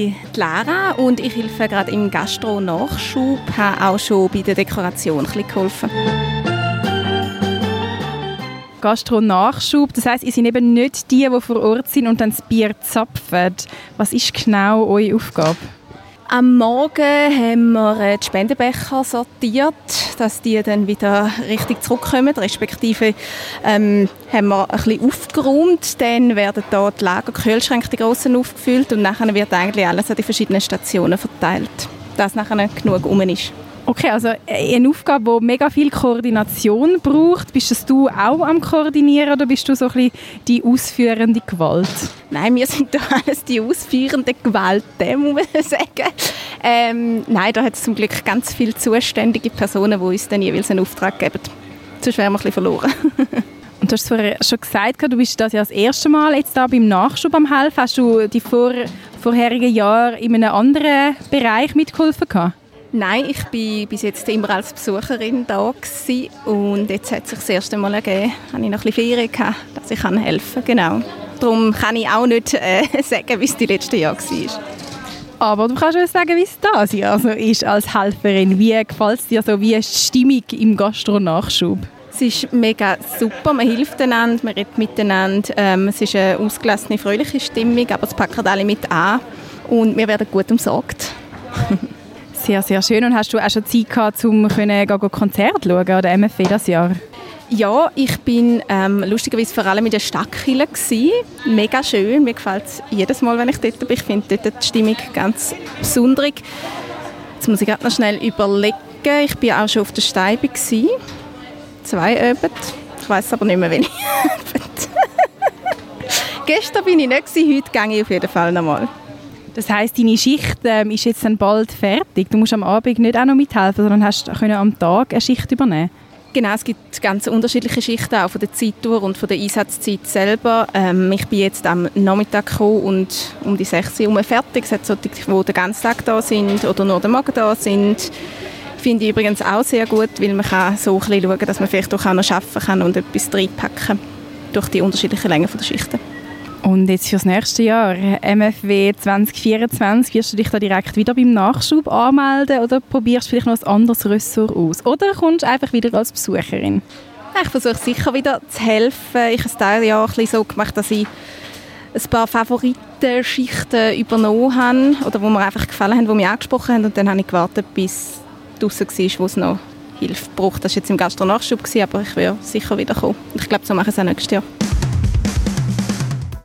bin Lara und ich helfe gerade im Gastro-Nachschub, habe auch schon bei der Dekoration ein geholfen. Gastro-Nachschub, das heisst, ihr seid eben nicht die, die vor Ort sind und dann das Bier zapfen. Was ist genau eure Aufgabe? Am Morgen haben wir die Spendenbecher sortiert, dass die dann wieder richtig zurückkommen. Respektive ähm, haben wir ein bisschen aufgeräumt. Dann werden hier die Lagerkühlschränke, die grossen, aufgefüllt und nachher wird eigentlich alles an die verschiedenen Stationen verteilt, dass nachher genug um ist. Okay, also äh, eine Aufgabe, die mega viel Koordination braucht. Bist du auch am Koordinieren oder bist du so ein bisschen die ausführende Gewalt? Nein, wir sind da alles die ausführende Gewalt, muss man sagen. Ähm, nein, da hat es zum Glück ganz viele zuständige Personen, die uns dann jeweils einen Auftrag geben. Sonst wären wir ein bisschen verloren. Und du hast vorher schon gesagt, du bist das ja das erste Mal jetzt da beim Nachschub am helfen. Hast du die vor, vorherigen Jahre in einem anderen Bereich mitgeholfen gehabt? Nein, ich war bis jetzt immer als Besucherin da gewesen. und jetzt hat es sich das erste Mal ergeben, habe ich noch ein bisschen Ferien gehabt, dass ich helfen kann. Genau. Darum kann ich auch nicht äh, sagen, wie es die letzten Jahre war. Aber du kannst uns sagen, wie es das Jahr also ist als Helferin. Wie gefällt es dir so? Wie ist die Stimmung im Gastro-Nachschub? Es ist mega super, man hilft einander, man redet miteinander. Ähm, es ist eine ausgelassene, fröhliche Stimmung, aber es packen alle mit an und wir werden gut umsorgt. Sehr, sehr schön. Und hast du auch schon Zeit gehabt, um Konzert zu schauen an der MFW dieses Jahr? Ja, ich bin ähm, lustigerweise vor allem in der Stadtkille Mega schön, mir gefällt es jedes Mal, wenn ich dort bin. Ich finde dort die Stimmung ganz besonders. Jetzt muss ich gerade noch schnell überlegen. Ich bin auch schon auf der Steibe Zwei Abend. Ich weiß aber nicht mehr, welche Gestern bin ich nicht heute gehe ich auf jeden Fall noch mal. Das heißt, deine Schicht ähm, ist jetzt dann bald fertig. Du musst am Abend nicht auch noch mithelfen, sondern hast können am Tag eine Schicht übernehmen. Genau, es gibt ganz unterschiedliche Schichten, auch von der Zeittour und von der Einsatzzeit selber. Ähm, ich bin jetzt am Nachmittag gekommen und um die 6 Uhr fertig. Es hat solche, die den ganzen Tag da sind oder nur den Morgen da sind. Finde ich übrigens auch sehr gut, weil man kann so ein bisschen schauen, dass man vielleicht auch noch arbeiten kann und etwas reinpacken durch die unterschiedlichen Längen der Schichten. Und jetzt fürs nächste Jahr, MFW 2024, wirst du dich da direkt wieder beim Nachschub anmelden oder probierst vielleicht noch ein anderes Ressort aus? Oder kommst du einfach wieder als Besucherin? Ich versuche sicher wieder zu helfen. Ich habe es dieses Jahr ein so gemacht, dass ich ein paar Favoritenschichten übernommen habe oder die mir einfach gefallen haben, die mich angesprochen haben und dann habe ich gewartet, bis draußen war, wo es noch Hilfe braucht. Das war jetzt im Gastronachschub, aber ich werde sicher wieder kommen. Ich glaube, so mache ich es auch nächstes Jahr.